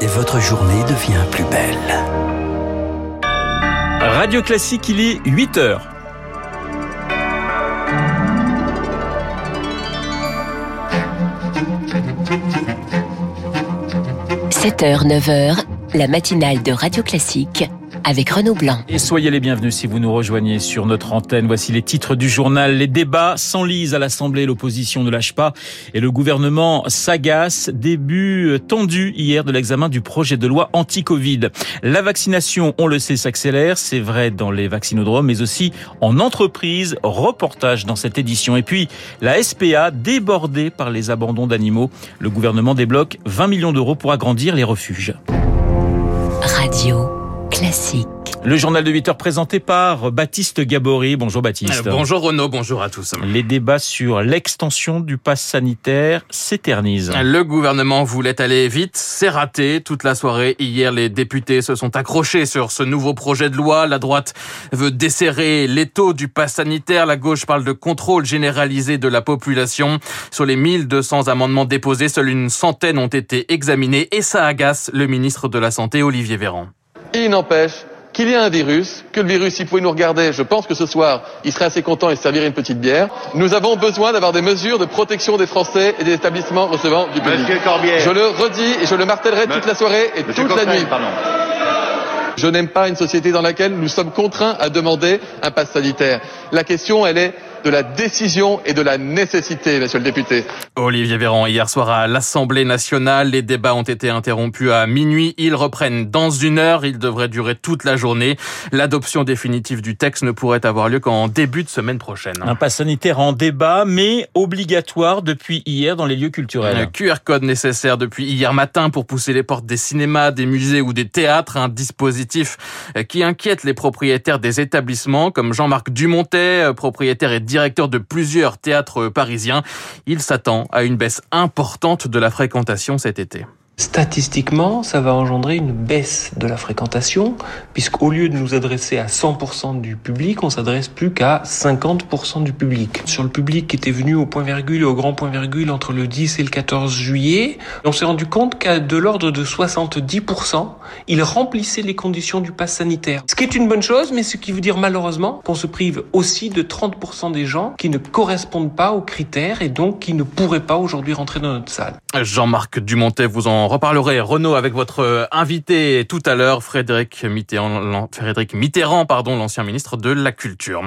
et votre journée devient plus belle. Radio Classique, il est 8 heures. – 7h, 9h, la matinale de Radio Classique avec Renaud Blanc. Et soyez les bienvenus si vous nous rejoignez sur notre antenne. Voici les titres du journal. Les débats s'enlisent à l'Assemblée, l'opposition ne lâche pas et le gouvernement s'agace. Début tendu hier de l'examen du projet de loi anti-Covid. La vaccination, on le sait, s'accélère. C'est vrai dans les vaccinodromes, mais aussi en entreprise. Reportage dans cette édition. Et puis, la SPA débordée par les abandons d'animaux. Le gouvernement débloque 20 millions d'euros pour agrandir les refuges. Radio classique. Le journal de 8 heures présenté par Baptiste Gabory. Bonjour Baptiste. Euh, bonjour Renaud, bonjour à tous. Les débats sur l'extension du pass sanitaire s'éternisent. Le gouvernement voulait aller vite, c'est raté. Toute la soirée hier, les députés se sont accrochés sur ce nouveau projet de loi. La droite veut desserrer les taux du pass sanitaire. La gauche parle de contrôle généralisé de la population. Sur les 1200 amendements déposés, seuls une centaine ont été examinés et ça agace le ministre de la Santé, Olivier Véran. Il n'empêche qu'il y a un virus, que le virus, s'il pouvait nous regarder, je pense que ce soir, il serait assez content et se servirait une petite bière. Nous avons besoin d'avoir des mesures de protection des Français et des établissements recevant du public. Je le redis et je le martellerai toute la soirée et toute la nuit. Je n'aime pas une société dans laquelle nous sommes contraints à demander un pass sanitaire. La question, elle est de la décision et de la nécessité, monsieur le député. Olivier Véran, hier soir à l'Assemblée nationale, les débats ont été interrompus à minuit. Ils reprennent dans une heure. Ils devraient durer toute la journée. L'adoption définitive du texte ne pourrait avoir lieu qu'en début de semaine prochaine. Un pass sanitaire en débat, mais obligatoire depuis hier dans les lieux culturels. Un QR code nécessaire depuis hier matin pour pousser les portes des cinémas, des musées ou des théâtres. Un dispositif qui inquiète les propriétaires des établissements, comme Jean-Marc Dumontet, propriétaire et directeur de plusieurs théâtres parisiens. Il s'attend à une baisse importante de la fréquentation cet été. Statistiquement, ça va engendrer une baisse de la fréquentation, puisqu'au lieu de nous adresser à 100% du public, on s'adresse plus qu'à 50% du public. Sur le public qui était venu au point virgule au grand point virgule entre le 10 et le 14 juillet, on s'est rendu compte qu'à de l'ordre de 70%, il remplissait les conditions du pass sanitaire. Ce qui est une bonne chose, mais ce qui veut dire malheureusement qu'on se prive aussi de 30% des gens qui ne correspondent pas aux critères et donc qui ne pourraient pas aujourd'hui rentrer dans notre salle. Jean-Marc Dumontet vous en reparlerait Renaud avec votre euh, invité tout à l'heure, Frédéric Mitterrand, Frédéric Mitterrand, pardon, l'ancien ministre de la Culture.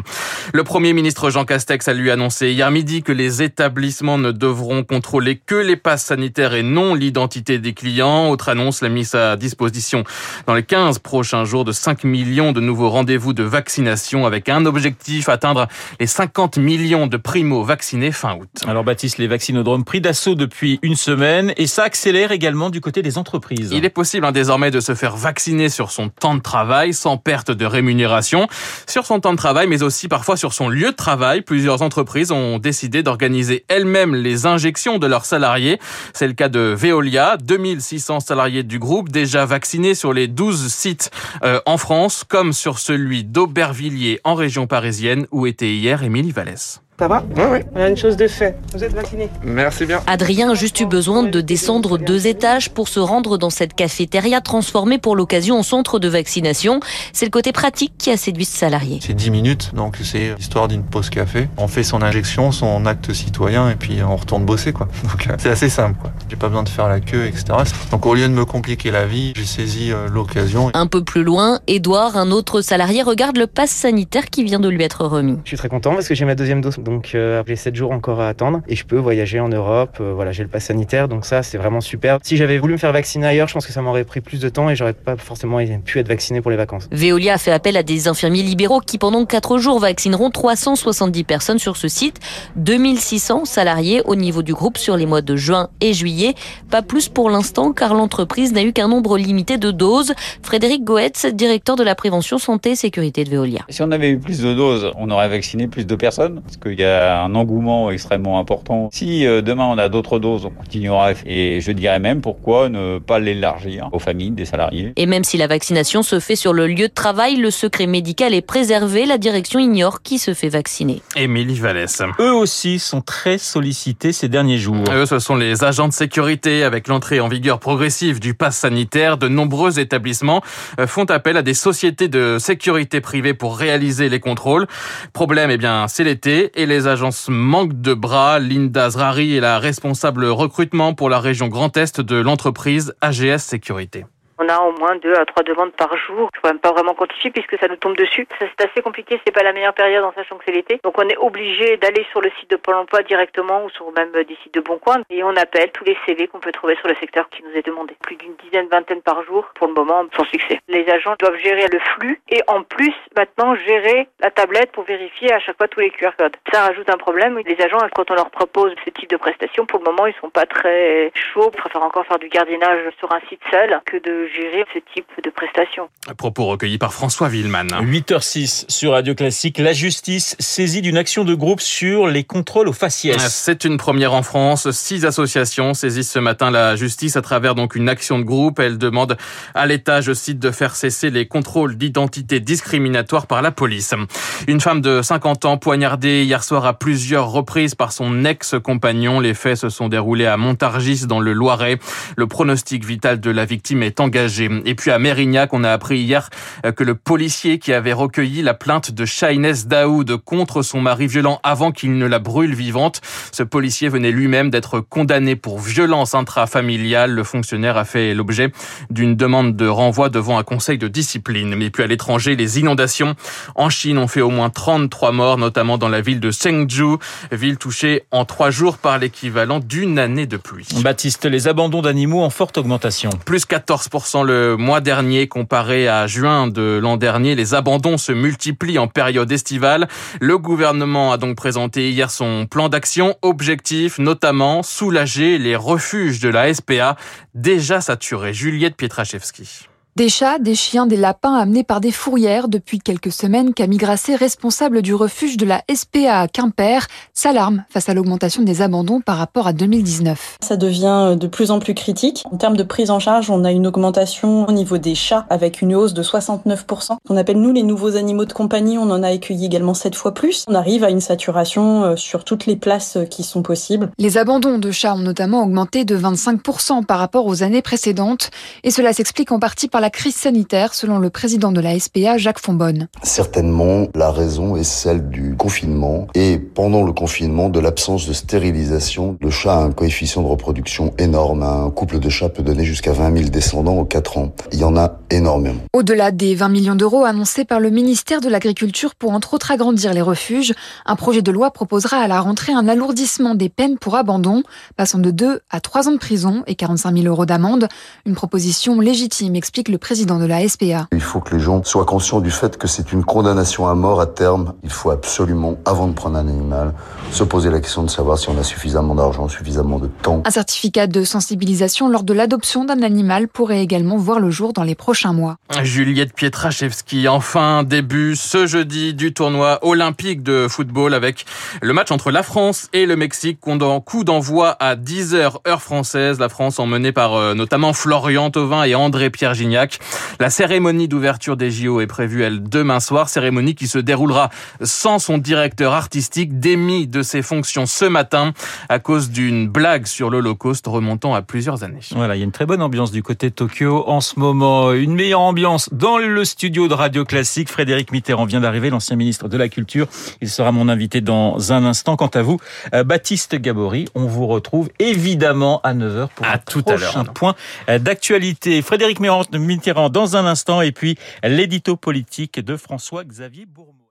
Le Premier ministre Jean Castex a lui annoncé hier midi que les établissements ne devront contrôler que les passes sanitaires et non l'identité des clients. Autre annonce, la mise à disposition dans les 15 prochains jours de 5 millions de nouveaux rendez-vous de vaccination avec un objectif, atteindre les 50 millions de primo-vaccinés fin août. Alors Baptiste, les vaccinodromes pris d'assaut depuis une semaine et ça accélère également du côté des entreprises. Il est possible hein, désormais de se faire vacciner sur son temps de travail sans perte de rémunération, sur son temps de travail, mais aussi parfois sur son lieu de travail. Plusieurs entreprises ont décidé d'organiser elles-mêmes les injections de leurs salariés. C'est le cas de Veolia, 2600 salariés du groupe déjà vaccinés sur les 12 sites euh, en France, comme sur celui d'Aubervilliers en région parisienne où était hier Émilie Vallès. Ça va Oui, oui. On a une chose de fait. Vous êtes vacciné. Merci bien. Adrien a juste eu besoin de descendre deux étages pour se rendre dans cette cafétéria transformée pour l'occasion en centre de vaccination. C'est le côté pratique qui a séduit ce salarié. C'est 10 minutes, donc c'est l'histoire d'une pause café. On fait son injection, son acte citoyen et puis on retourne bosser quoi. Donc c'est assez simple quoi. J'ai pas besoin de faire la queue, etc. Donc au lieu de me compliquer la vie, j'ai saisi euh, l'occasion. Un peu plus loin, Edouard, un autre salarié, regarde le pass sanitaire qui vient de lui être remis. Je suis très content parce que j'ai ma deuxième dose. Donc euh, j'ai 7 jours encore à attendre et je peux voyager en Europe. Euh, voilà, j'ai le pass sanitaire, donc ça c'est vraiment super. Si j'avais voulu me faire vacciner ailleurs, je pense que ça m'aurait pris plus de temps et j'aurais pas forcément pu être vacciné pour les vacances. Veolia a fait appel à des infirmiers libéraux qui pendant 4 jours vaccineront 370 personnes sur ce site, 2600 salariés au niveau du groupe sur les mois de juin et juillet. Pas plus pour l'instant car l'entreprise n'a eu qu'un nombre limité de doses. Frédéric Goetz, directeur de la prévention santé et sécurité de Veolia. Si on avait eu plus de doses, on aurait vacciné plus de personnes parce qu'il y a un engouement extrêmement important. Si euh, demain on a d'autres doses, on continuera et je dirais même pourquoi ne pas l'élargir aux familles des salariés? Et même si la vaccination se fait sur le lieu de travail, le secret médical est préservé. La direction ignore qui se fait vacciner. Émilie Vallès. Eux aussi sont très sollicités ces derniers jours. Eux, ce sont les agents de sécurité. Avec l'entrée en vigueur progressive du pass sanitaire, de nombreux établissements euh, font appel à des sociétés de sécurité privée pour réaliser les contrôles. Problème, eh bien, c'est l'été et les agences manquent de bras. Linda Zrari est la responsable recrutement pour la région Grand Est de l'entreprise AGS Sécurité. On a au moins deux à trois demandes par jour. Je ne même pas vraiment quantifier puisque ça nous tombe dessus. C'est assez compliqué, c'est pas la meilleure période en sachant que c'est l'été. Donc on est obligé d'aller sur le site de Pôle emploi directement ou sur même des sites de Bon Coin et on appelle tous les CV qu'on peut trouver sur le secteur qui nous est demandé. Plus d'une dizaine, vingtaine par jour pour le moment sans succès. Les agents doivent gérer le flux et en plus maintenant gérer la tablette pour vérifier à chaque fois tous les QR codes. Ça rajoute un problème. Les agents quand on leur propose ce type de prestation, pour le moment ils sont pas très chauds. Ils préfèrent encore faire du gardiennage sur un site seul que de gérer ce type de prestations. Propos recueillis par François Villeman. 8h06 sur Radio Classique. La justice saisie d'une action de groupe sur les contrôles aux faciès. C'est une première en France. Six associations saisissent ce matin la justice à travers donc une action de groupe. Elles demandent à l'État, je cite, de faire cesser les contrôles d'identité discriminatoires par la police. Une femme de 50 ans poignardée hier soir à plusieurs reprises par son ex-compagnon. Les faits se sont déroulés à Montargis dans le Loiret. Le pronostic vital de la victime est engagé. Et puis à Mérignac, on a appris hier que le policier qui avait recueilli la plainte de Shaines Daoud contre son mari violent avant qu'il ne la brûle vivante, ce policier venait lui-même d'être condamné pour violence intrafamiliale. Le fonctionnaire a fait l'objet d'une demande de renvoi devant un conseil de discipline. Mais puis à l'étranger, les inondations en Chine ont fait au moins 33 morts, notamment dans la ville de Chengdu, ville touchée en trois jours par l'équivalent d'une année de pluie. Baptiste, les abandons d'animaux en forte augmentation. Plus 14% le mois dernier comparé à juin de l'an dernier. Les abandons se multiplient en période estivale. Le gouvernement a donc présenté hier son plan d'action. Objectif notamment soulager les refuges de la SPA déjà saturés. Juliette Pietraszewski. Des chats, des chiens, des lapins amenés par des fourrières depuis quelques semaines, Camille Grasset, responsable du refuge de la SPA à Quimper, s'alarme face à l'augmentation des abandons par rapport à 2019. Ça devient de plus en plus critique. En termes de prise en charge, on a une augmentation au niveau des chats avec une hausse de 69%. On appelle nous les nouveaux animaux de compagnie, on en a accueilli également 7 fois plus. On arrive à une saturation sur toutes les places qui sont possibles. Les abandons de chats ont notamment augmenté de 25% par rapport aux années précédentes et cela s'explique en partie par la crise sanitaire, selon le président de la SPA, Jacques Fonbonne. Certainement, la raison est celle du confinement et pendant le confinement, de l'absence de stérilisation. Le chat a un coefficient de reproduction énorme. Un couple de chats peut donner jusqu'à 20 000 descendants en 4 ans. Il y en a énormément. Au-delà des 20 millions d'euros annoncés par le ministère de l'Agriculture pour entre autres agrandir les refuges, un projet de loi proposera à la rentrée un alourdissement des peines pour abandon, passant de 2 à 3 ans de prison et 45 000 euros d'amende. Une proposition légitime, explique le président de la SPA. Il faut que les gens soient conscients du fait que c'est une condamnation à mort à terme. Il faut absolument, avant de prendre un animal, se poser la question de savoir si on a suffisamment d'argent, suffisamment de temps. Un certificat de sensibilisation lors de l'adoption d'un animal pourrait également voir le jour dans les prochains mois. Juliette Pietraszewski, enfin début ce jeudi du tournoi olympique de football avec le match entre la France et le Mexique. Coup d'envoi à 10h heure française. La France emmenée par euh, notamment Florian Thauvin et André-Pierre Gignac. La cérémonie d'ouverture des JO est prévue, elle, demain soir. Cérémonie qui se déroulera sans son directeur artistique, démis de ses fonctions ce matin à cause d'une blague sur l'Holocauste remontant à plusieurs années. Voilà, il y a une très bonne ambiance du côté de Tokyo en ce moment. Une meilleure ambiance dans le studio de Radio Classique. Frédéric Mitterrand vient d'arriver, l'ancien ministre de la Culture. Il sera mon invité dans un instant. Quant à vous, euh, Baptiste Gabory, on vous retrouve évidemment à 9h pour à un tout prochain à point euh, d'actualité. Frédéric Mitterrand dans un instant et puis l'édito politique de François-Xavier Bourmeau.